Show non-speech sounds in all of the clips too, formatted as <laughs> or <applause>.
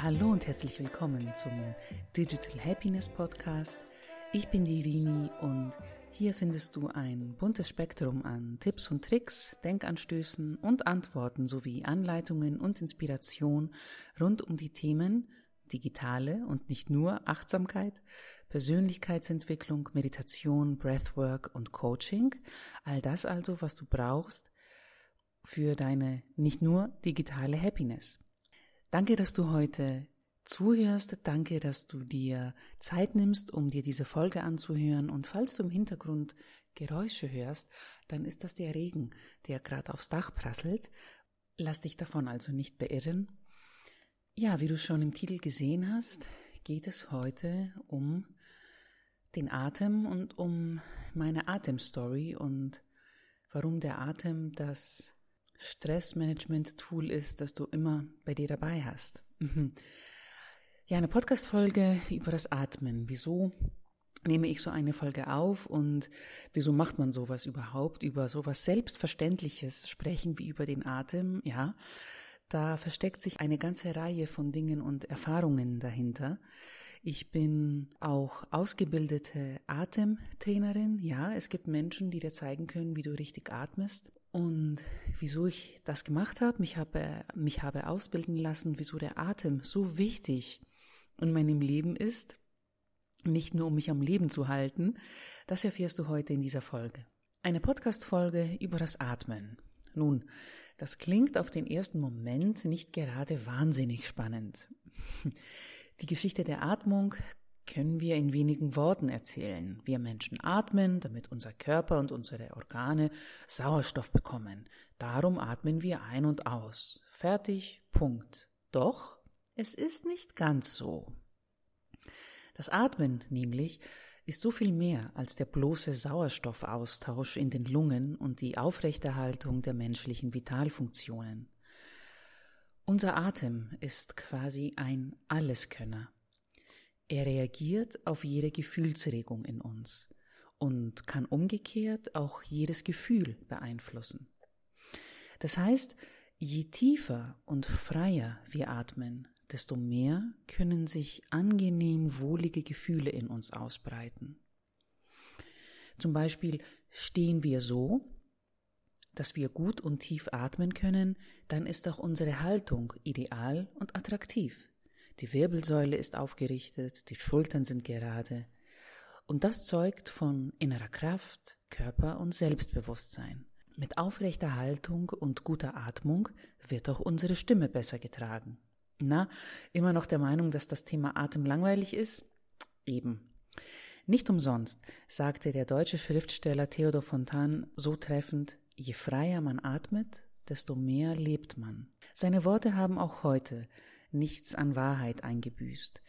Hallo und herzlich willkommen zum Digital Happiness Podcast. Ich bin die Irini und hier findest du ein buntes Spektrum an Tipps und Tricks, Denkanstößen und Antworten sowie Anleitungen und Inspiration rund um die Themen digitale und nicht nur Achtsamkeit, Persönlichkeitsentwicklung, Meditation, Breathwork und Coaching. All das also, was du brauchst für deine nicht nur digitale Happiness. Danke, dass du heute zuhörst. Danke, dass du dir Zeit nimmst, um dir diese Folge anzuhören. Und falls du im Hintergrund Geräusche hörst, dann ist das der Regen, der gerade aufs Dach prasselt. Lass dich davon also nicht beirren. Ja, wie du schon im Titel gesehen hast, geht es heute um den Atem und um meine Atemstory und warum der Atem das Stressmanagement-Tool ist, das du immer bei dir dabei hast. ja, eine Podcast-Folge über das Atmen. Wieso nehme ich so eine Folge auf und wieso macht man sowas überhaupt? Über sowas Selbstverständliches sprechen wie über den Atem, ja. Da versteckt sich eine ganze Reihe von Dingen und Erfahrungen dahinter. Ich bin auch ausgebildete Atemtrainerin. Ja, es gibt Menschen, die dir zeigen können, wie du richtig atmest. Und wieso ich das gemacht habe, mich habe, mich habe ausbilden lassen, wieso der Atem so wichtig in meinem Leben ist, nicht nur um mich am Leben zu halten, das erfährst du heute in dieser Folge. Eine Podcast-Folge über das Atmen. Nun, das klingt auf den ersten Moment nicht gerade wahnsinnig spannend. Die Geschichte der Atmung können wir in wenigen Worten erzählen. Wir Menschen atmen, damit unser Körper und unsere Organe Sauerstoff bekommen. Darum atmen wir ein und aus. Fertig, Punkt. Doch es ist nicht ganz so. Das Atmen nämlich ist so viel mehr als der bloße Sauerstoffaustausch in den Lungen und die Aufrechterhaltung der menschlichen Vitalfunktionen. Unser Atem ist quasi ein Alleskönner. Er reagiert auf jede Gefühlsregung in uns und kann umgekehrt auch jedes Gefühl beeinflussen. Das heißt, je tiefer und freier wir atmen, desto mehr können sich angenehm wohlige Gefühle in uns ausbreiten. Zum Beispiel stehen wir so, dass wir gut und tief atmen können, dann ist auch unsere Haltung ideal und attraktiv. Die Wirbelsäule ist aufgerichtet, die Schultern sind gerade. Und das zeugt von innerer Kraft, Körper und Selbstbewusstsein. Mit aufrechter Haltung und guter Atmung wird auch unsere Stimme besser getragen. Na, immer noch der Meinung, dass das Thema Atem langweilig ist? Eben. Nicht umsonst sagte der deutsche Schriftsteller Theodor Fontan so treffend, je freier man atmet, desto mehr lebt man. Seine Worte haben auch heute nichts an Wahrheit eingebüßt,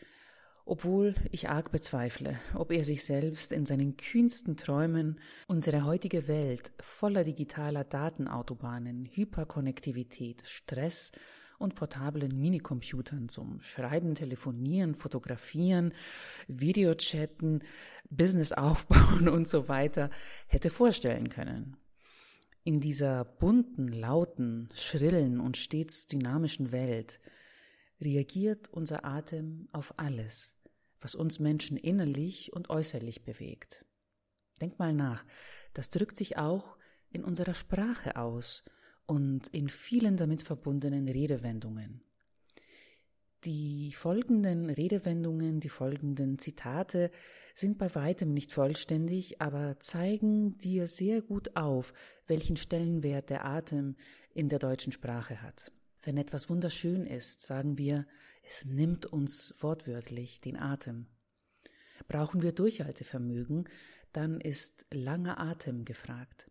obwohl ich arg bezweifle, ob er sich selbst in seinen kühnsten Träumen unsere heutige Welt voller digitaler Datenautobahnen, Hyperkonnektivität, Stress und portablen Minicomputern zum Schreiben, Telefonieren, Fotografieren, Videochatten, Business aufbauen und so weiter hätte vorstellen können. In dieser bunten, lauten, schrillen und stets dynamischen Welt reagiert unser Atem auf alles, was uns Menschen innerlich und äußerlich bewegt. Denk mal nach, das drückt sich auch in unserer Sprache aus und in vielen damit verbundenen Redewendungen. Die folgenden Redewendungen, die folgenden Zitate sind bei weitem nicht vollständig, aber zeigen dir sehr gut auf, welchen Stellenwert der Atem in der deutschen Sprache hat. Wenn etwas wunderschön ist, sagen wir, es nimmt uns wortwörtlich den Atem. Brauchen wir Durchhaltevermögen, dann ist langer Atem gefragt.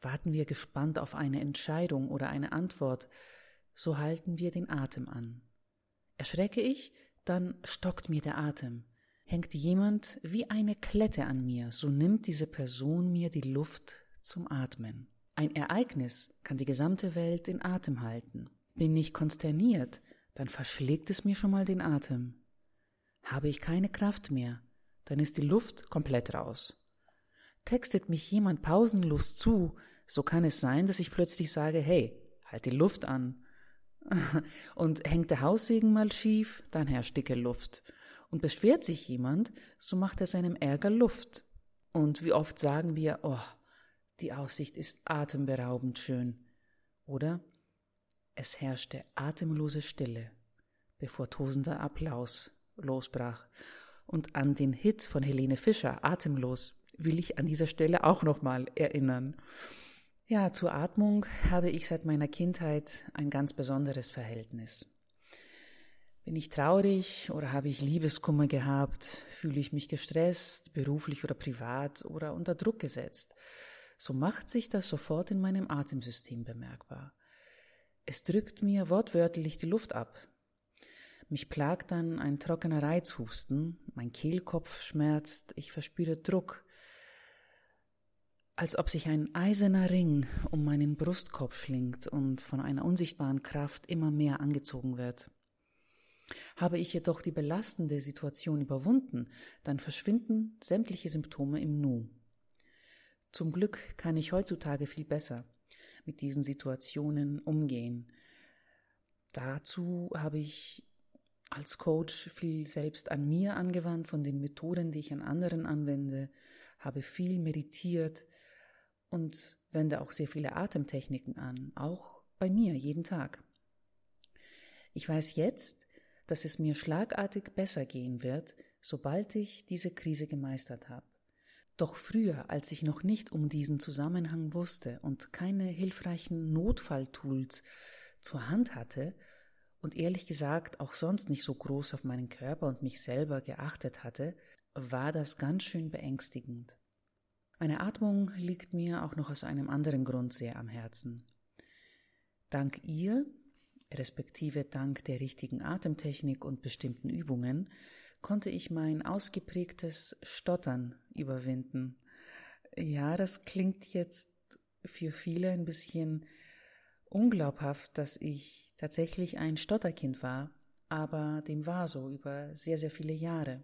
Warten wir gespannt auf eine Entscheidung oder eine Antwort, so halten wir den Atem an. Erschrecke ich, dann stockt mir der Atem. Hängt jemand wie eine Klette an mir, so nimmt diese Person mir die Luft zum Atmen. Ein Ereignis kann die gesamte Welt in Atem halten. Bin ich konsterniert, dann verschlägt es mir schon mal den Atem. Habe ich keine Kraft mehr, dann ist die Luft komplett raus. Textet mich jemand pausenlos zu, so kann es sein, dass ich plötzlich sage, hey, halt die Luft an. <laughs> Und hängt der Haussegen mal schief, dann herrscht dicke Luft. Und beschwert sich jemand, so macht er seinem Ärger Luft. Und wie oft sagen wir, oh, die Aussicht ist atemberaubend schön. Oder es herrschte atemlose Stille, bevor tosender Applaus losbrach. Und an den Hit von Helene Fischer, Atemlos, will ich an dieser Stelle auch nochmal erinnern. Ja, zur Atmung habe ich seit meiner Kindheit ein ganz besonderes Verhältnis. Bin ich traurig oder habe ich Liebeskummer gehabt, fühle ich mich gestresst, beruflich oder privat oder unter Druck gesetzt, so macht sich das sofort in meinem Atemsystem bemerkbar. Es drückt mir wortwörtlich die Luft ab. Mich plagt dann ein trockener Reizhusten, mein Kehlkopf schmerzt, ich verspüre Druck, als ob sich ein eiserner Ring um meinen Brustkorb schlingt und von einer unsichtbaren Kraft immer mehr angezogen wird. Habe ich jedoch die belastende Situation überwunden, dann verschwinden sämtliche Symptome im Nu. Zum Glück kann ich heutzutage viel besser mit diesen Situationen umgehen. Dazu habe ich als Coach viel selbst an mir angewandt, von den Methoden, die ich an anderen anwende, habe viel meditiert, und wende auch sehr viele Atemtechniken an, auch bei mir jeden Tag. Ich weiß jetzt, dass es mir schlagartig besser gehen wird, sobald ich diese Krise gemeistert habe. Doch früher, als ich noch nicht um diesen Zusammenhang wusste und keine hilfreichen Notfalltools zur Hand hatte und ehrlich gesagt auch sonst nicht so groß auf meinen Körper und mich selber geachtet hatte, war das ganz schön beängstigend. Meine Atmung liegt mir auch noch aus einem anderen Grund sehr am Herzen. Dank ihr, respektive dank der richtigen Atemtechnik und bestimmten Übungen, konnte ich mein ausgeprägtes Stottern überwinden. Ja, das klingt jetzt für viele ein bisschen unglaubhaft, dass ich tatsächlich ein Stotterkind war, aber dem war so über sehr, sehr viele Jahre.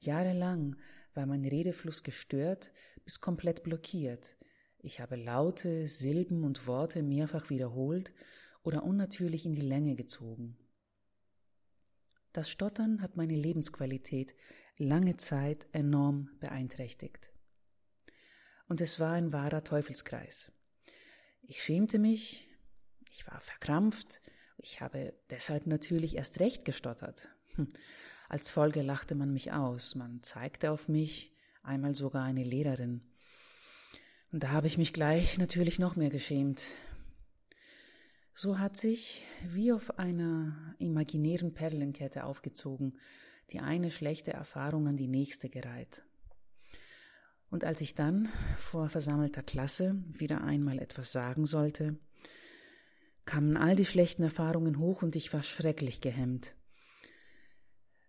Jahrelang war mein Redefluss gestört bis komplett blockiert. Ich habe Laute, Silben und Worte mehrfach wiederholt oder unnatürlich in die Länge gezogen. Das Stottern hat meine Lebensqualität lange Zeit enorm beeinträchtigt. Und es war ein wahrer Teufelskreis. Ich schämte mich, ich war verkrampft, ich habe deshalb natürlich erst recht gestottert. Hm. Als Folge lachte man mich aus, man zeigte auf mich, einmal sogar eine Lehrerin. Und da habe ich mich gleich natürlich noch mehr geschämt. So hat sich wie auf einer imaginären Perlenkette aufgezogen, die eine schlechte Erfahrung an die nächste gereiht. Und als ich dann vor versammelter Klasse wieder einmal etwas sagen sollte, kamen all die schlechten Erfahrungen hoch und ich war schrecklich gehemmt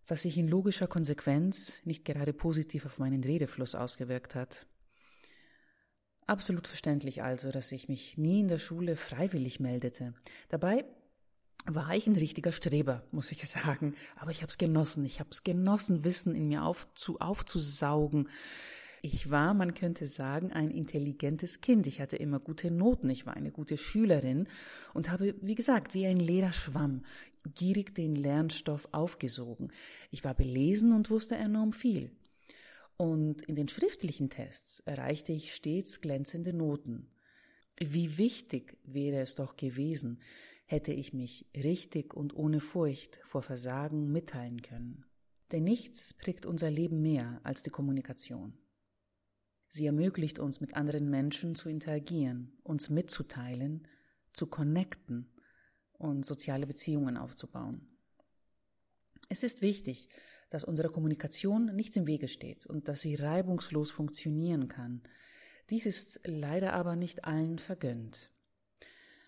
was sich in logischer Konsequenz nicht gerade positiv auf meinen Redefluss ausgewirkt hat. Absolut verständlich also, dass ich mich nie in der Schule freiwillig meldete. Dabei war ich ein richtiger Streber, muss ich <laughs> sagen. Aber ich habe es genossen. Ich habe es genossen, Wissen in mir aufzu, aufzusaugen, ich war, man könnte sagen, ein intelligentes Kind. Ich hatte immer gute Noten. Ich war eine gute Schülerin und habe, wie gesagt, wie ein leerer Schwamm gierig den Lernstoff aufgesogen. Ich war belesen und wusste enorm viel. Und in den schriftlichen Tests erreichte ich stets glänzende Noten. Wie wichtig wäre es doch gewesen, hätte ich mich richtig und ohne Furcht vor Versagen mitteilen können. Denn nichts prägt unser Leben mehr als die Kommunikation. Sie ermöglicht uns, mit anderen Menschen zu interagieren, uns mitzuteilen, zu connecten und soziale Beziehungen aufzubauen. Es ist wichtig, dass unsere Kommunikation nichts im Wege steht und dass sie reibungslos funktionieren kann. Dies ist leider aber nicht allen vergönnt.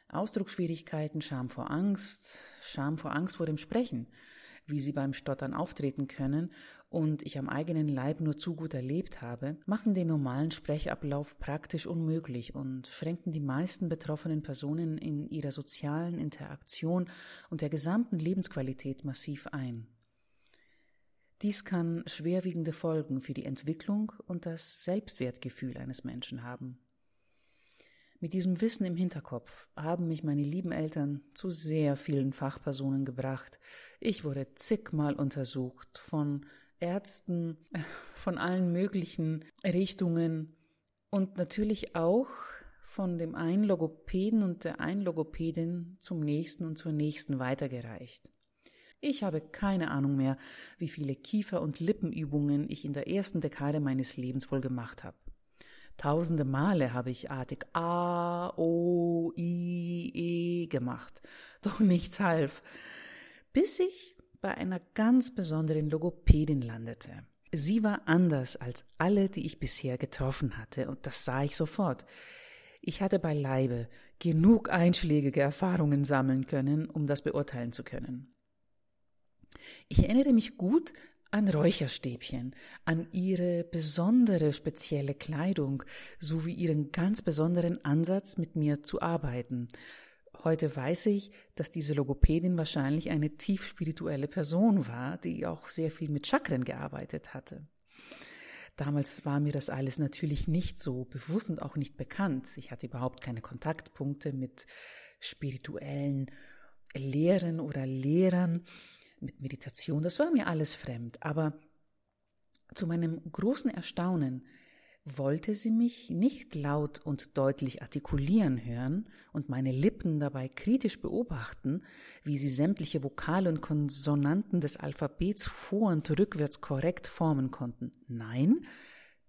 Ausdrucksschwierigkeiten, Scham vor Angst, Scham vor Angst vor dem Sprechen, wie sie beim Stottern auftreten können und ich am eigenen Leib nur zu gut erlebt habe, machen den normalen Sprechablauf praktisch unmöglich und schränken die meisten betroffenen Personen in ihrer sozialen Interaktion und der gesamten Lebensqualität massiv ein. Dies kann schwerwiegende Folgen für die Entwicklung und das Selbstwertgefühl eines Menschen haben. Mit diesem Wissen im Hinterkopf haben mich meine lieben Eltern zu sehr vielen Fachpersonen gebracht. Ich wurde zigmal untersucht von Ärzten, <laughs> von allen möglichen Richtungen und natürlich auch von dem einen Logopäden und der einen Logopädin zum nächsten und zur nächsten weitergereicht. Ich habe keine Ahnung mehr, wie viele Kiefer- und Lippenübungen ich in der ersten Dekade meines Lebens wohl gemacht habe. Tausende Male habe ich artig A, O, I, E gemacht, <laughs> doch nichts half, bis ich bei einer ganz besonderen Logopädin landete. Sie war anders als alle, die ich bisher getroffen hatte, und das sah ich sofort. Ich hatte beileibe genug einschlägige Erfahrungen sammeln können, um das beurteilen zu können. Ich erinnere mich gut an Räucherstäbchen, an ihre besondere spezielle Kleidung sowie ihren ganz besonderen Ansatz, mit mir zu arbeiten. Heute weiß ich, dass diese Logopädin wahrscheinlich eine tief spirituelle Person war, die auch sehr viel mit Chakren gearbeitet hatte. Damals war mir das alles natürlich nicht so bewusst und auch nicht bekannt. Ich hatte überhaupt keine Kontaktpunkte mit spirituellen Lehren oder Lehrern mit Meditation, das war mir alles fremd, aber zu meinem großen Erstaunen wollte sie mich nicht laut und deutlich artikulieren hören und meine Lippen dabei kritisch beobachten, wie sie sämtliche Vokale und Konsonanten des Alphabets vor und rückwärts korrekt formen konnten. Nein,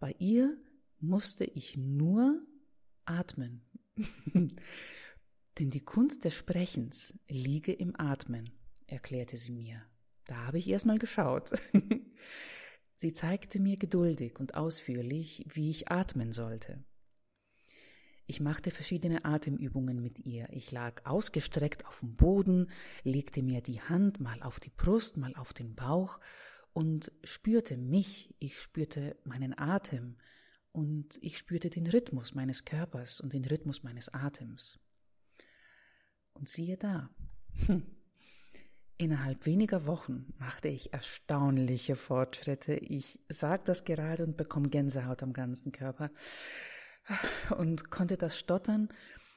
bei ihr musste ich nur atmen. <laughs> Denn die Kunst des Sprechens liege im Atmen erklärte sie mir. Da habe ich erstmal geschaut. <laughs> sie zeigte mir geduldig und ausführlich, wie ich atmen sollte. Ich machte verschiedene Atemübungen mit ihr. Ich lag ausgestreckt auf dem Boden, legte mir die Hand mal auf die Brust, mal auf den Bauch und spürte mich, ich spürte meinen Atem und ich spürte den Rhythmus meines Körpers und den Rhythmus meines Atems. Und siehe da, <laughs> Innerhalb weniger Wochen machte ich erstaunliche Fortschritte. Ich sage das gerade und bekomme Gänsehaut am ganzen Körper und konnte das Stottern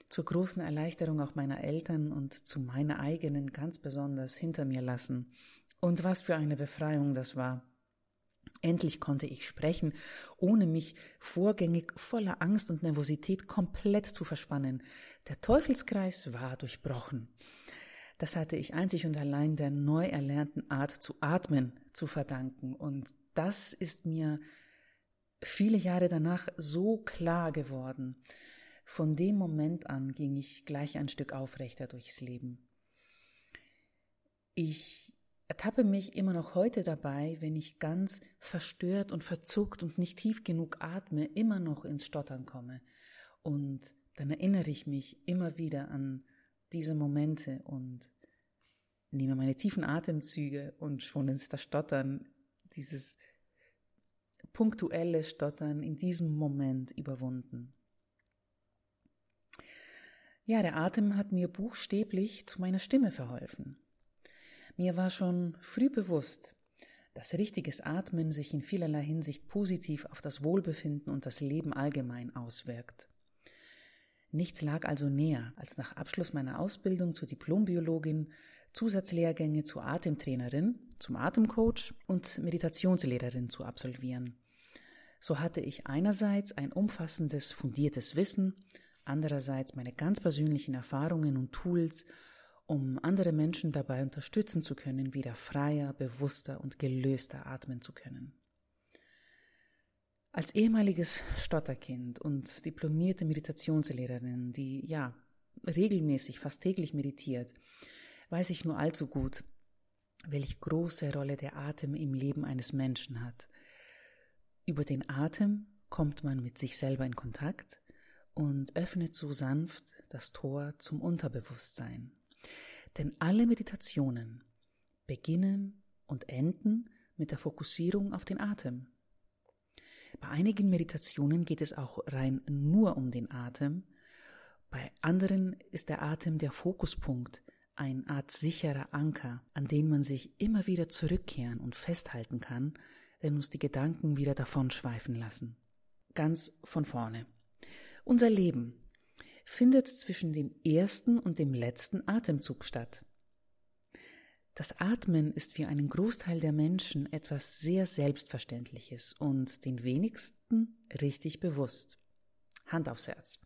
zur großen Erleichterung auch meiner Eltern und zu meiner eigenen ganz besonders hinter mir lassen. Und was für eine Befreiung das war. Endlich konnte ich sprechen, ohne mich vorgängig voller Angst und Nervosität komplett zu verspannen. Der Teufelskreis war durchbrochen. Das hatte ich einzig und allein der neu erlernten Art zu atmen zu verdanken. Und das ist mir viele Jahre danach so klar geworden. Von dem Moment an ging ich gleich ein Stück aufrechter durchs Leben. Ich ertappe mich immer noch heute dabei, wenn ich ganz verstört und verzuckt und nicht tief genug atme, immer noch ins Stottern komme. Und dann erinnere ich mich immer wieder an diese Momente und nehme meine tiefen Atemzüge und schon ist das Stottern, dieses punktuelle Stottern in diesem Moment überwunden. Ja, der Atem hat mir buchstäblich zu meiner Stimme verholfen. Mir war schon früh bewusst, dass richtiges Atmen sich in vielerlei Hinsicht positiv auf das Wohlbefinden und das Leben allgemein auswirkt. Nichts lag also näher, als nach Abschluss meiner Ausbildung zur Diplombiologin Zusatzlehrgänge zur Atemtrainerin, zum Atemcoach und Meditationslehrerin zu absolvieren. So hatte ich einerseits ein umfassendes, fundiertes Wissen, andererseits meine ganz persönlichen Erfahrungen und Tools, um andere Menschen dabei unterstützen zu können, wieder freier, bewusster und gelöster atmen zu können. Als ehemaliges Stotterkind und diplomierte Meditationslehrerin, die ja regelmäßig, fast täglich meditiert, weiß ich nur allzu gut, welch große Rolle der Atem im Leben eines Menschen hat. Über den Atem kommt man mit sich selber in Kontakt und öffnet so sanft das Tor zum Unterbewusstsein. Denn alle Meditationen beginnen und enden mit der Fokussierung auf den Atem. Bei einigen Meditationen geht es auch rein nur um den Atem, bei anderen ist der Atem der Fokuspunkt, eine Art sicherer Anker, an den man sich immer wieder zurückkehren und festhalten kann, wenn uns die Gedanken wieder davonschweifen lassen. Ganz von vorne. Unser Leben findet zwischen dem ersten und dem letzten Atemzug statt. Das Atmen ist für einen Großteil der Menschen etwas sehr Selbstverständliches und den wenigsten richtig bewusst. Hand aufs Herz.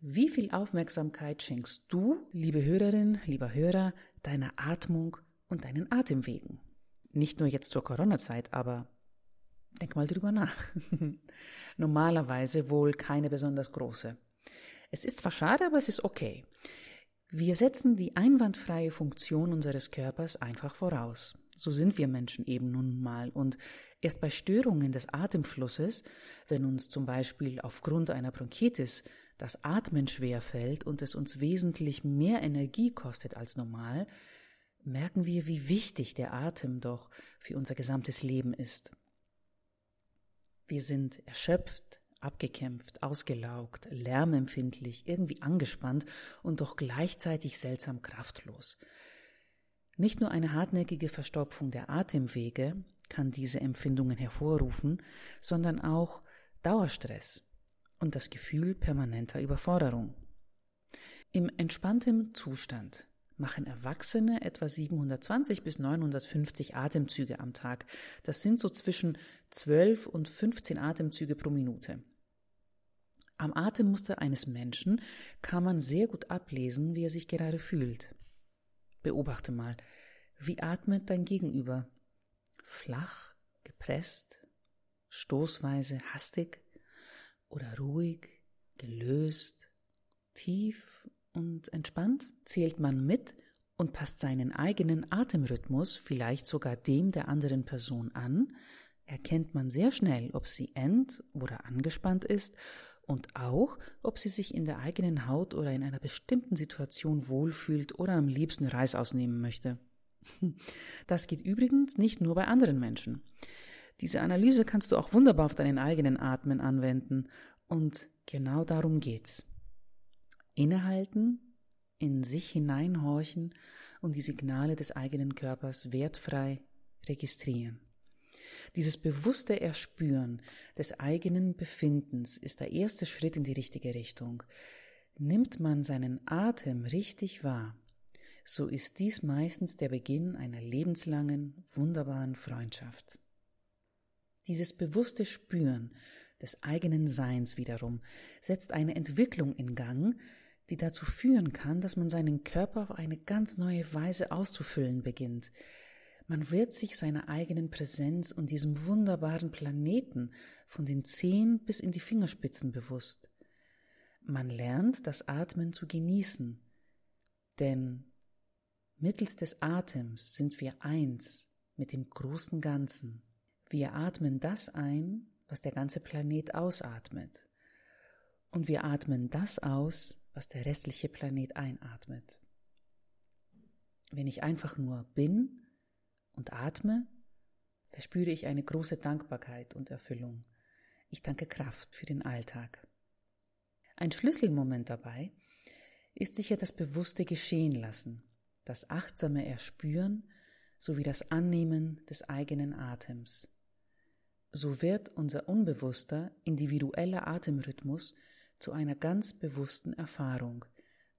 Wie viel Aufmerksamkeit schenkst du, liebe Hörerin, lieber Hörer, deiner Atmung und deinen Atemwegen? Nicht nur jetzt zur Corona-Zeit, aber denk mal drüber nach. <laughs> Normalerweise wohl keine besonders große. Es ist zwar schade, aber es ist okay. Wir setzen die einwandfreie Funktion unseres Körpers einfach voraus. So sind wir Menschen eben nun mal. Und erst bei Störungen des Atemflusses, wenn uns zum Beispiel aufgrund einer Bronchitis das Atmen schwer fällt und es uns wesentlich mehr Energie kostet als normal, merken wir, wie wichtig der Atem doch für unser gesamtes Leben ist. Wir sind erschöpft, abgekämpft, ausgelaugt, lärmempfindlich, irgendwie angespannt und doch gleichzeitig seltsam kraftlos. Nicht nur eine hartnäckige Verstopfung der Atemwege kann diese Empfindungen hervorrufen, sondern auch Dauerstress und das Gefühl permanenter Überforderung. Im entspannten Zustand machen Erwachsene etwa 720 bis 950 Atemzüge am Tag. Das sind so zwischen 12 und 15 Atemzüge pro Minute. Am Atemmuster eines Menschen kann man sehr gut ablesen, wie er sich gerade fühlt. Beobachte mal, wie atmet dein Gegenüber? Flach, gepresst, stoßweise, hastig oder ruhig, gelöst, tief und entspannt? Zählt man mit und passt seinen eigenen Atemrhythmus, vielleicht sogar dem der anderen Person an, erkennt man sehr schnell, ob sie ent- oder angespannt ist und auch, ob sie sich in der eigenen Haut oder in einer bestimmten Situation wohlfühlt oder am liebsten Reis ausnehmen möchte. <laughs> Das geht übrigens nicht nur bei anderen Menschen. Diese Analyse kannst du auch wunderbar auf deinen eigenen Atmen anwenden und genau darum geht's innehalten, in sich hineinhorchen und die Signale des eigenen Körpers wertfrei registrieren. Dieses bewusste Erspüren des eigenen Befindens ist der erste Schritt in die richtige Richtung. Nimmt man seinen Atem richtig wahr, so ist dies meistens der Beginn einer lebenslangen, wunderbaren Freundschaft. Dieses bewusste Spüren des eigenen Seins wiederum setzt eine Entwicklung in Gang, die dazu führen kann, dass man seinen Körper auf eine ganz neue Weise auszufüllen beginnt. Man wird sich seiner eigenen Präsenz und diesem wunderbaren Planeten von den Zehen bis in die Fingerspitzen bewusst. Man lernt, das Atmen zu genießen, denn mittels des Atems sind wir eins mit dem großen Ganzen. Wir atmen das ein, was der ganze Planet ausatmet. Und wir atmen das aus, was der restliche Planet einatmet. Wenn ich einfach nur bin und atme, verspüre ich eine große Dankbarkeit und Erfüllung. Ich danke Kraft für den Alltag. Ein Schlüsselmoment dabei ist sicher das bewusste Geschehen lassen, das achtsame Erspüren sowie das Annehmen des eigenen Atems. So wird unser unbewusster, individueller Atemrhythmus zu einer ganz bewussten Erfahrung,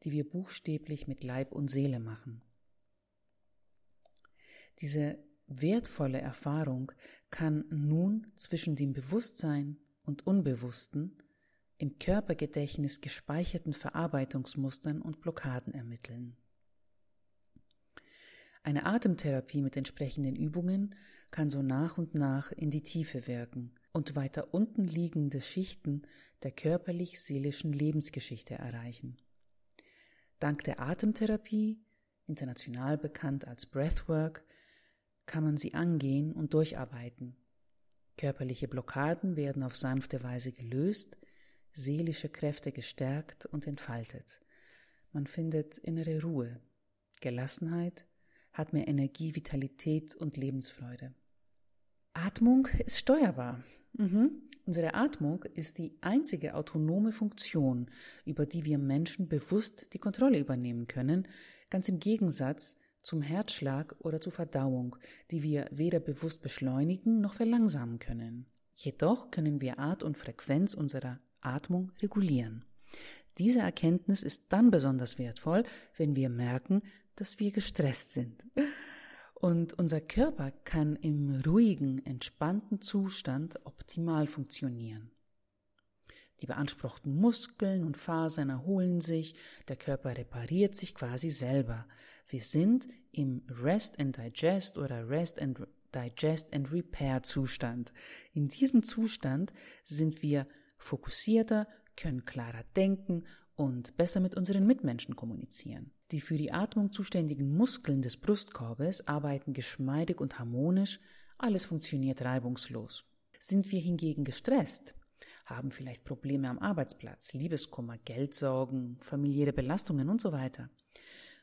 die wir buchstäblich mit Leib und Seele machen. Diese wertvolle Erfahrung kann nun zwischen dem Bewusstsein und Unbewussten im Körpergedächtnis gespeicherten Verarbeitungsmustern und Blockaden ermitteln. Eine Atemtherapie mit entsprechenden Übungen kann so nach und nach in die Tiefe wirken und weiter unten liegende Schichten der körperlich-seelischen Lebensgeschichte erreichen. Dank der Atemtherapie, international bekannt als Breathwork, kann man sie angehen und durcharbeiten. Körperliche Blockaden werden auf sanfte Weise gelöst, seelische Kräfte gestärkt und entfaltet. Man findet innere Ruhe, Gelassenheit, hat mehr Energie, Vitalität und Lebensfreude. Atmung ist steuerbar. Mhm. Unsere Atmung ist die einzige autonome Funktion, über die wir Menschen bewusst die Kontrolle übernehmen können, ganz im Gegensatz zum Herzschlag oder zur Verdauung, die wir weder bewusst beschleunigen noch verlangsamen können. Jedoch können wir Art und Frequenz unserer Atmung regulieren. Diese Erkenntnis ist dann besonders wertvoll, wenn wir merken, dass wir gestresst sind. Und unser Körper kann im ruhigen, entspannten Zustand optimal funktionieren. Die beanspruchten Muskeln und Fasern erholen sich, der Körper repariert sich quasi selber. Wir sind im Rest and Digest oder Rest and Digest and Repair Zustand. In diesem Zustand sind wir fokussierter, können klarer denken und besser mit unseren Mitmenschen kommunizieren. Die für die Atmung zuständigen Muskeln des Brustkorbes arbeiten geschmeidig und harmonisch, alles funktioniert reibungslos. Sind wir hingegen gestresst, haben vielleicht Probleme am Arbeitsplatz, Liebeskummer, Geldsorgen, familiäre Belastungen und so weiter,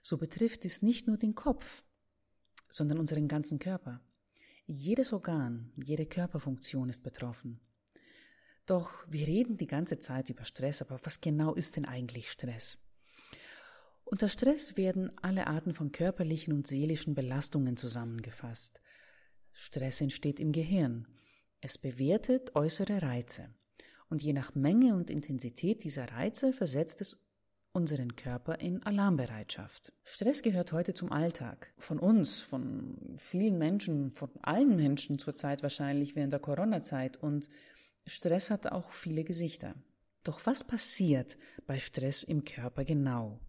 so betrifft es nicht nur den Kopf, sondern unseren ganzen Körper. Jedes Organ, jede Körperfunktion ist betroffen. Doch wir reden die ganze Zeit über Stress, aber was genau ist denn eigentlich Stress? Unter Stress werden alle Arten von körperlichen und seelischen Belastungen zusammengefasst. Stress entsteht im Gehirn. Es bewertet äußere Reize. Und je nach Menge und Intensität dieser Reize versetzt es unseren Körper in Alarmbereitschaft. Stress gehört heute zum Alltag. Von uns, von vielen Menschen, von allen Menschen zurzeit wahrscheinlich während der Corona-Zeit. Und Stress hat auch viele Gesichter. Doch was passiert bei Stress im Körper genau?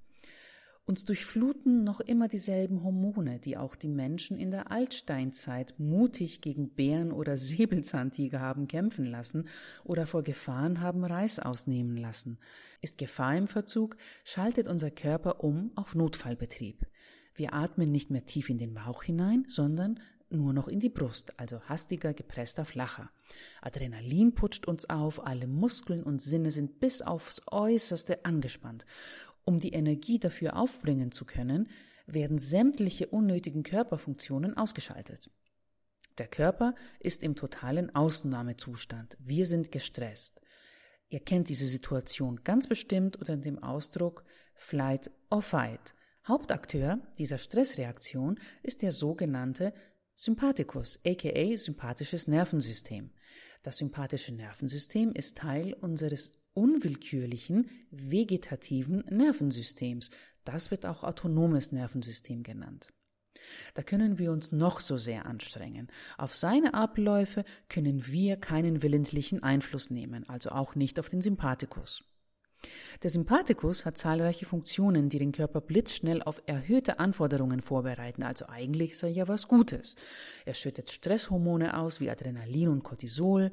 Uns durchfluten noch immer dieselben Hormone, die auch die Menschen in der Altsteinzeit mutig gegen Bären oder <laughs> Säbelzahntiger haben kämpfen lassen oder vor Gefahren haben Reis ausnehmen lassen. Ist Gefahr im Verzug, schaltet unser Körper um auf Notfallbetrieb. Wir atmen nicht mehr tief in den Bauch hinein, sondern nur noch in die Brust, also hastiger, gepresster, flacher. Adrenalin putscht uns auf, alle Muskeln und Sinne sind bis aufs äußerste angespannt. Um die Energie dafür aufbringen zu können, werden sämtliche unnötigen Körperfunktionen ausgeschaltet. Der Körper ist im totalen Ausnahmezustand. Wir sind gestresst. Ihr kennt diese Situation ganz bestimmt unter dem Ausdruck Flight or Fight. Hauptakteur dieser Stressreaktion ist der sogenannte Sympathikus, aka sympathisches Nervensystem. Das sympathische Nervensystem ist Teil unseres unwillkürlichen vegetativen Nervensystems. Das wird auch autonomes Nervensystem genannt. Da können wir uns noch so sehr anstrengen. Auf seine Abläufe können wir keinen willentlichen Einfluss nehmen, also auch nicht auf den Sympathikus. Der Sympathikus hat zahlreiche Funktionen, die den Körper blitzschnell auf erhöhte Anforderungen vorbereiten, also eigentlich sei ja was Gutes. Er schüttet Stresshormone aus wie Adrenalin und Cortisol.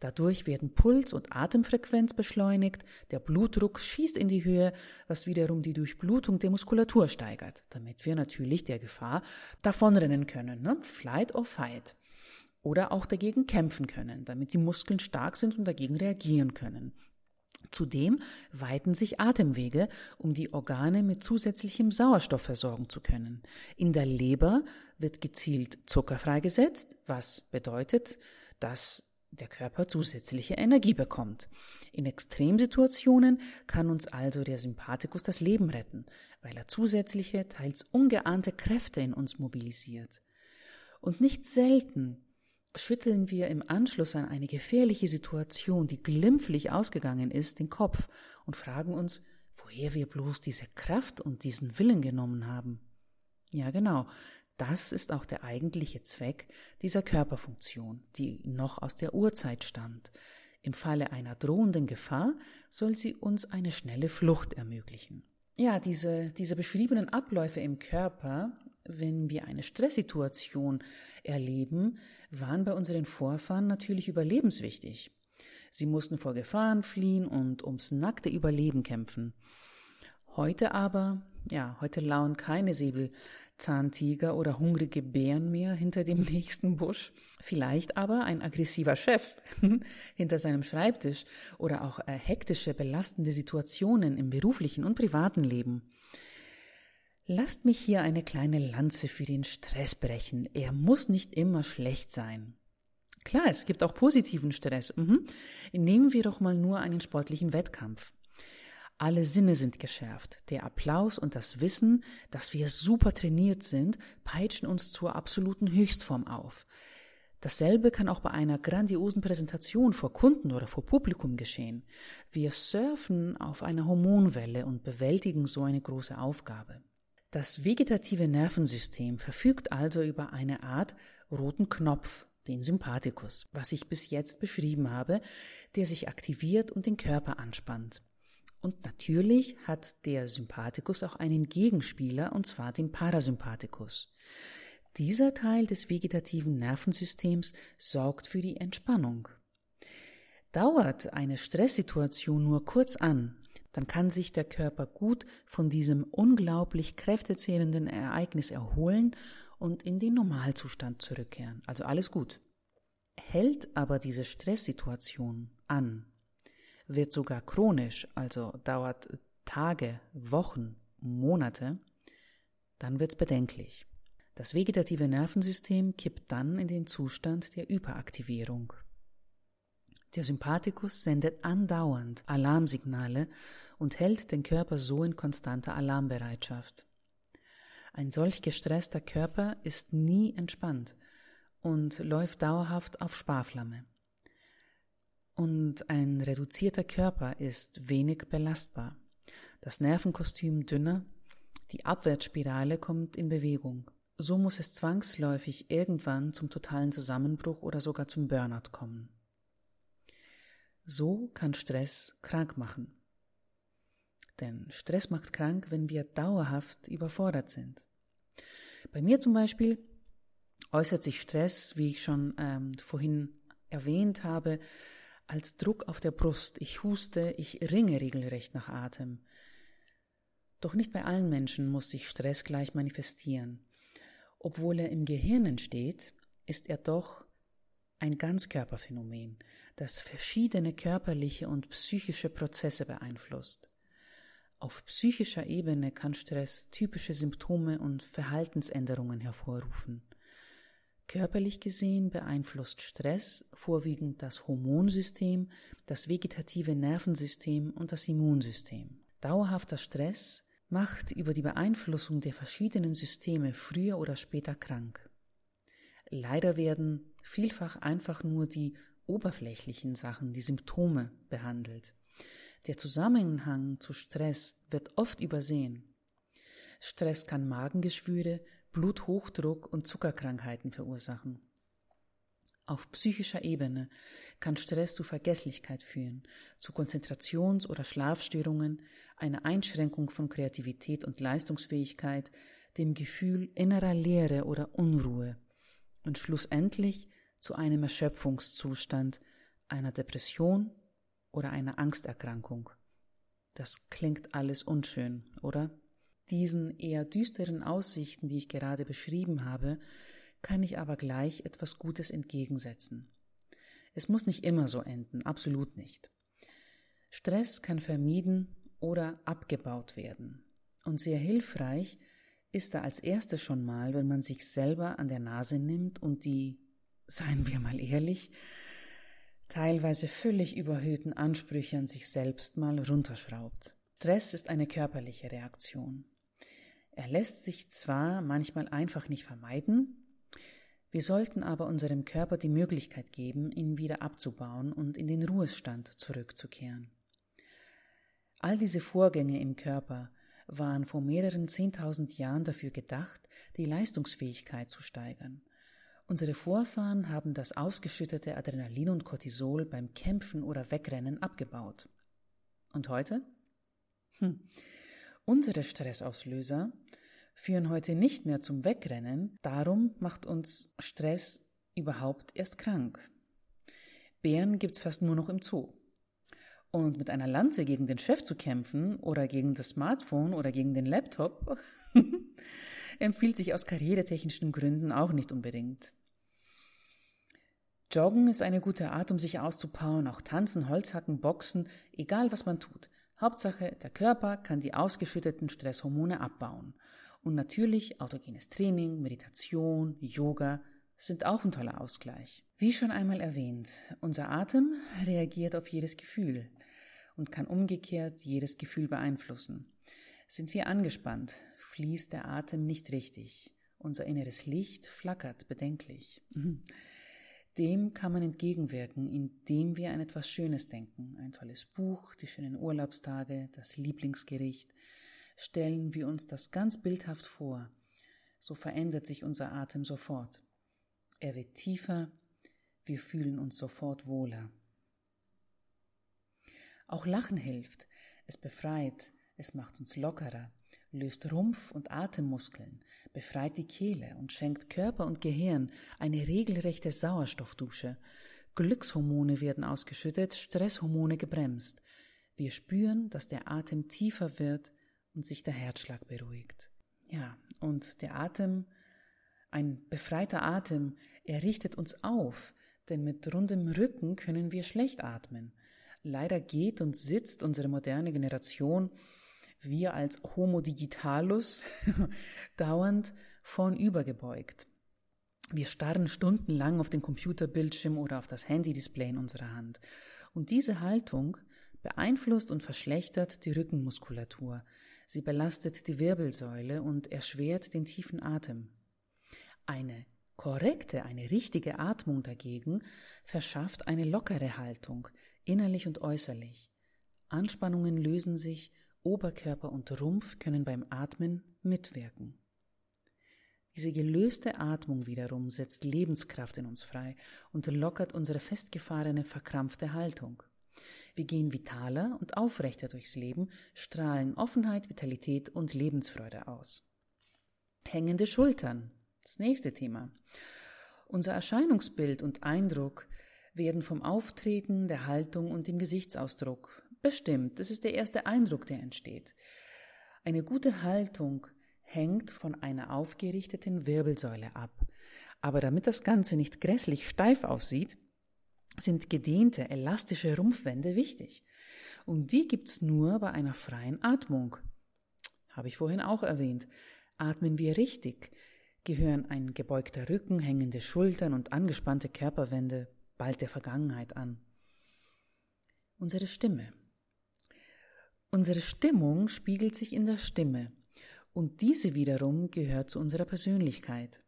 Dadurch werden Puls und Atemfrequenz beschleunigt, der Blutdruck schießt in die Höhe, was wiederum die Durchblutung der Muskulatur steigert, damit wir natürlich der Gefahr davonrennen können, ne? Flight or Fight. Oder auch dagegen kämpfen können, damit die Muskeln stark sind und dagegen reagieren können. Zudem weiten sich Atemwege, um die Organe mit zusätzlichem Sauerstoff versorgen zu können. In der Leber wird gezielt Zucker freigesetzt, was bedeutet, dass der Körper zusätzliche Energie bekommt. In Extremsituationen kann uns also der Sympathikus das Leben retten, weil er zusätzliche, teils ungeahnte Kräfte in uns mobilisiert. Und nicht selten schütteln wir im Anschluss an eine gefährliche Situation, die glimpflich ausgegangen ist, den Kopf und fragen uns, woher wir bloß diese Kraft und diesen Willen genommen haben. Ja, genau, das ist auch der eigentliche Zweck dieser Körperfunktion, die noch aus der Urzeit stammt. Im Falle einer drohenden Gefahr soll sie uns eine schnelle Flucht ermöglichen. Ja, diese, diese beschriebenen Abläufe im Körper wenn wir eine Stresssituation erleben, waren bei unseren Vorfahren natürlich überlebenswichtig. Sie mussten vor Gefahren fliehen und ums nackte Überleben kämpfen. Heute aber, ja, heute lauern keine Säbelzahntiger oder hungrige Bären mehr hinter dem <laughs> nächsten Busch. Vielleicht aber ein aggressiver Chef <laughs> hinter seinem Schreibtisch oder auch äh, hektische, belastende Situationen im beruflichen und privaten Leben. Lasst mich hier eine kleine Lanze für den Stress brechen. Er muss nicht immer schlecht sein. Klar, es gibt auch positiven Stress. Mhm. Nehmen wir doch mal nur einen sportlichen Wettkampf. Alle Sinne sind geschärft. Der Applaus und das Wissen, dass wir super trainiert sind, peitschen uns zur absoluten Höchstform auf. Dasselbe kann auch bei einer grandiosen Präsentation vor Kunden oder vor Publikum geschehen. Wir surfen auf einer Hormonwelle und bewältigen so eine große Aufgabe. Das vegetative Nervensystem verfügt also über eine Art roten Knopf, den Sympathikus, was ich bis jetzt beschrieben habe, der sich aktiviert und den Körper anspannt. Und natürlich hat der Sympathikus auch einen Gegenspieler, und zwar den Parasympathikus. Dieser Teil des vegetativen Nervensystems sorgt für die Entspannung. Dauert eine Stresssituation nur kurz an, dann kann sich der Körper gut von diesem unglaublich kräftezehrenden Ereignis erholen und in den Normalzustand zurückkehren. Also alles gut. Hält aber diese Stresssituation an, wird sogar chronisch, also dauert Tage, Wochen, Monate, dann wird's bedenklich. Das vegetative Nervensystem kippt dann in den Zustand der Überaktivierung. Der Sympathikus sendet andauernd Alarmsignale und hält den Körper so in konstanter Alarmbereitschaft. Ein solch gestresster Körper ist nie entspannt und läuft dauerhaft auf Sparflamme. Und ein reduzierter Körper ist wenig belastbar. Das Nervenkostüm dünner, die Abwärtsspirale kommt in Bewegung. So muss es zwangsläufig irgendwann zum totalen Zusammenbruch oder sogar zum Burnout kommen. So kann Stress krank machen. Denn Stress macht krank, wenn wir dauerhaft überfordert sind. Bei mir zum Beispiel äußert sich Stress, wie ich schon ähm, vorhin erwähnt habe, als Druck auf der Brust. Ich huste, ich ringe regelrecht nach Atem. Doch nicht bei allen Menschen muss sich Stress gleich manifestieren. Obwohl er im Gehirn entsteht, ist er doch ein Ganzkörperphänomen, das verschiedene körperliche und psychische Prozesse beeinflusst. Auf psychischer Ebene kann Stress typische Symptome und Verhaltensänderungen hervorrufen. Körperlich gesehen beeinflusst Stress vorwiegend das Hormonsystem, das vegetative Nervensystem und das Immunsystem. Dauerhafter Stress macht über die Beeinflussung der verschiedenen Systeme früher oder später krank. Leider werden vielfach einfach nur die oberflächlichen Sachen, die Symptome behandelt. Der Zusammenhang zu Stress wird oft übersehen. Stress kann Magengeschwüre, Bluthochdruck und Zuckerkrankheiten verursachen. Auf psychischer Ebene kann Stress zu Vergesslichkeit führen, zu Konzentrations- oder Schlafstörungen, einer Einschränkung von Kreativität und Leistungsfähigkeit, dem Gefühl innerer Leere oder Unruhe und schlussendlich zu einem Erschöpfungszustand, einer Depression oder einer Angsterkrankung. Das klingt alles unschön, oder? Diesen eher düsteren Aussichten, die ich gerade beschrieben habe, kann ich aber gleich etwas Gutes entgegensetzen. Es muss nicht immer so enden, absolut nicht. Stress kann vermieden oder abgebaut werden. Und sehr hilfreich ist da als erstes schon mal, wenn man sich selber an der Nase nimmt und die, seien wir mal ehrlich, teilweise völlig überhöhten Ansprüche an sich selbst mal runterschraubt. Stress ist eine körperliche Reaktion. Er lässt sich zwar manchmal einfach nicht vermeiden, wir sollten aber unserem Körper die Möglichkeit geben, ihn wieder abzubauen und in den Ruhestand zurückzukehren. All diese Vorgänge im Körper waren vor mehreren zehntausend Jahren dafür gedacht, die Leistungsfähigkeit zu steigern. Unsere Vorfahren haben das ausgeschüttete Adrenalin und Cortisol beim Kämpfen oder Wegrennen abgebaut. Und heute? Hm. Unsere Stressauslöser führen heute nicht mehr zum Wegrennen, darum macht uns Stress überhaupt erst krank. Bären gibt's fast nur noch im Zoo. Und mit einer Lanze gegen den Chef zu kämpfen oder gegen das Smartphone oder gegen den Laptop <laughs> empfiehlt sich aus karrieretechnischen Gründen auch nicht unbedingt. Joggen ist eine gute Art, um sich auszupowern, auch tanzen, Holzhacken, boxen, egal was man tut. Hauptsache, der Körper kann die ausgeschütteten Stresshormone abbauen. Und natürlich autogenes Training, Meditation, Yoga sind auch ein toller Ausgleich. Wie schon einmal erwähnt, unser Atem reagiert auf jedes Gefühl und kann umgekehrt jedes Gefühl beeinflussen. Sind wir angespannt, fließt der Atem nicht richtig. Unser inneres Licht flackert bedenklich. Dem kann man entgegenwirken, indem wir an etwas Schönes denken. Ein tolles Buch, die schönen Urlaubstage, das Lieblingsgericht. Stellen wir uns das ganz bildhaft vor. So verändert sich unser Atem sofort. Er wird tiefer, wir fühlen uns sofort wohler. Auch Lachen hilft. Es befreit, es macht uns lockerer, löst Rumpf- und Atemmuskeln, befreit die Kehle und schenkt Körper und Gehirn eine regelrechte Sauerstoffdusche. Glückshormone werden ausgeschüttet, Stresshormone gebremst. Wir spüren, dass der Atem tiefer wird und sich der Herzschlag beruhigt. Ja, und der Atem, ein befreiter Atem, er richtet uns auf, denn mit rundem Rücken können wir schlecht atmen. Leider geht und sitzt unsere moderne Generation wir als Homo digitalus <laughs> dauernd vornübergebeugt. Wir starren stundenlang auf den Computerbildschirm oder auf das Handy-Display in unserer Hand. Und diese Haltung beeinflusst und verschlechtert die Rückenmuskulatur. Sie belastet die Wirbelsäule und erschwert den tiefen Atem. Eine korrekte, eine richtige Atmung dagegen verschafft eine lockere Haltung, innerlich und äußerlich. Anspannungen lösen sich Oberkörper und Rumpf können beim Atmen mitwirken. Diese gelöste Atmung wiederum setzt Lebenskraft in uns frei und lockert unsere festgefahrene, verkrampfte Haltung. Wir gehen vitaler und aufrechter durchs Leben, strahlen Offenheit, Vitalität und Lebensfreude aus. Hängende Schultern, das nächste Thema. Unser Erscheinungsbild und Eindruck werden vom Auftreten, der Haltung und dem Gesichtsausdruck bestimmt. Das ist der erste Eindruck, der entsteht. Eine gute Haltung hängt von einer aufgerichteten Wirbelsäule ab. Aber damit das Ganze nicht grässlich steif aussieht, sind gedehnte, elastische Rumpfwände wichtig. Und die gibt's nur bei einer freien Atmung. Habe ich vorhin auch erwähnt. Atmen wir richtig, gehören ein gebeugter Rücken, hängende Schultern und angespannte Körperwände bald der Vergangenheit an. Unsere Stimme. Unsere Stimmung spiegelt sich in der Stimme und diese wiederum gehört zu unserer Persönlichkeit.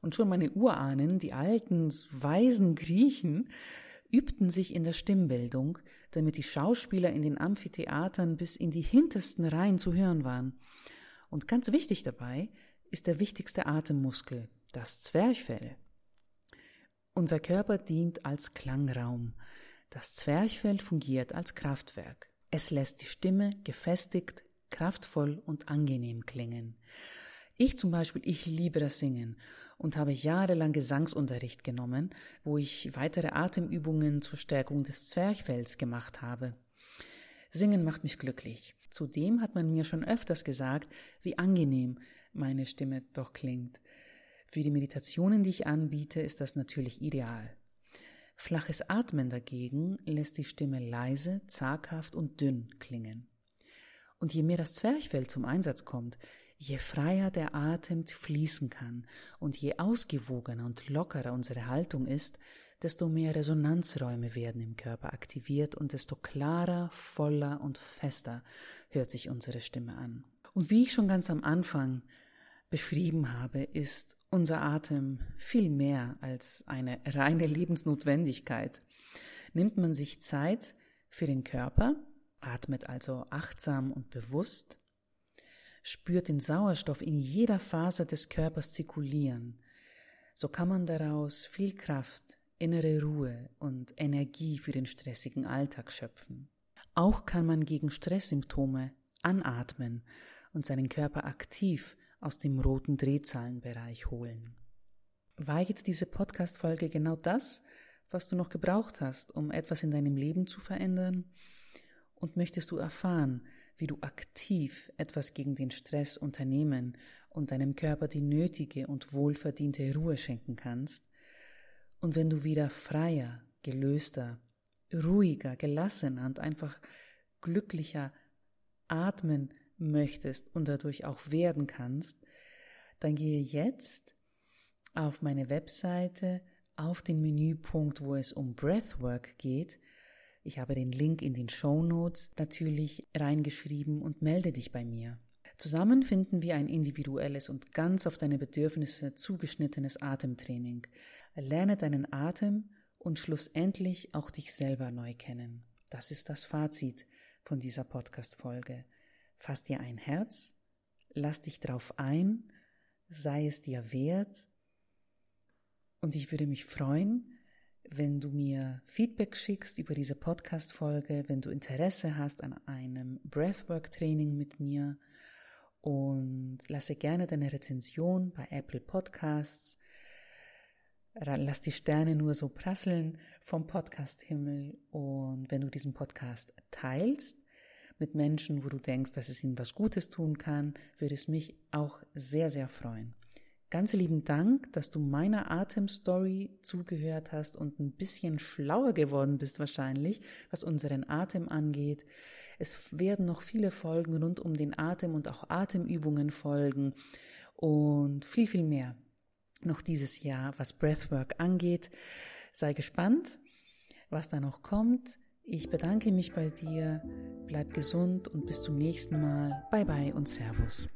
Und schon meine Urahnen, die alten, weisen Griechen, übten sich in der Stimmbildung, damit die Schauspieler in den Amphitheatern bis in die hintersten Reihen zu hören waren. Und ganz wichtig dabei ist der wichtigste Atemmuskel, das Zwerchfell. Unser Körper dient als Klangraum. Das Zwerchfell fungiert als Kraftwerk. Es lässt die Stimme gefestigt, kraftvoll und angenehm klingen. Ich zum Beispiel, ich liebe das Singen und habe jahrelang Gesangsunterricht genommen, wo ich weitere Atemübungen zur Stärkung des Zwerchfells gemacht habe. Singen macht mich glücklich. Zudem hat man mir schon öfters gesagt, wie angenehm meine Stimme doch klingt. Für die Meditationen, die ich anbiete, ist das natürlich ideal. Flaches Atmen dagegen lässt die Stimme leise, zaghaft und dünn klingen. Und je mehr das Zwerchfell zum Einsatz kommt, je freier der Atem fließen kann und je ausgewogener und lockerer unsere Haltung ist, desto mehr Resonanzräume werden im Körper aktiviert und desto klarer, voller und fester hört sich unsere Stimme an. Und wie ich schon ganz am Anfang beschrieben habe, ist unser Atem viel mehr als eine reine Lebensnotwendigkeit. Nimmt man sich Zeit für den Körper, atmet also achtsam und bewusst, spürt den Sauerstoff in jeder Faser des Körpers zirkulieren, so kann man daraus viel Kraft, innere Ruhe und Energie für den stressigen Alltag schöpfen. Auch kann man gegen Stresssymptome anatmen und seinen Körper aktiv aus dem roten Drehzahlenbereich holen. War jetzt diese Podcast-Folge genau das, was du noch gebraucht hast, um etwas in deinem Leben zu verändern? Und möchtest du erfahren, wie du aktiv etwas gegen den Stress unternehmen und deinem Körper die nötige und wohlverdiente Ruhe schenken kannst? Und wenn du wieder freier, gelöster, ruhiger, gelassener und einfach glücklicher atmen möchtest und dadurch auch werden kannst, dann gehe jetzt auf meine Webseite auf den Menüpunkt, wo es um Breathwork geht. Ich habe den Link in den Show Notes natürlich reingeschrieben und melde dich bei mir. Zusammen finden wir ein individuelles und ganz auf deine Bedürfnisse zugeschnittenes Atemtraining. Lerne deinen Atem und schlussendlich auch dich selber neu kennen. Das ist das Fazit von dieser Podcast-Folge. Fass dir ein Herz, lass dich drauf ein, sei es dir wert. Und ich würde mich freuen, wenn du mir Feedback schickst über diese Podcast-Folge, wenn du Interesse hast an einem Breathwork-Training mit mir und lasse gerne deine Rezension bei Apple Podcasts. Lass die Sterne nur so prasseln vom Podcast-Himmel und wenn du diesen Podcast teilst mit Menschen, wo du denkst, dass es ihnen was Gutes tun kann, würde es mich auch sehr, sehr freuen. Ganz lieben Dank, dass du meiner Atemstory zugehört hast und ein bisschen schlauer geworden bist wahrscheinlich, was unseren Atem angeht. Es werden noch viele Folgen rund um den Atem und auch Atemübungen folgen und viel, viel mehr noch dieses Jahr, was Breathwork angeht. Sei gespannt, was da noch kommt. Ich bedanke mich bei dir, bleib gesund und bis zum nächsten Mal. Bye bye und Servus.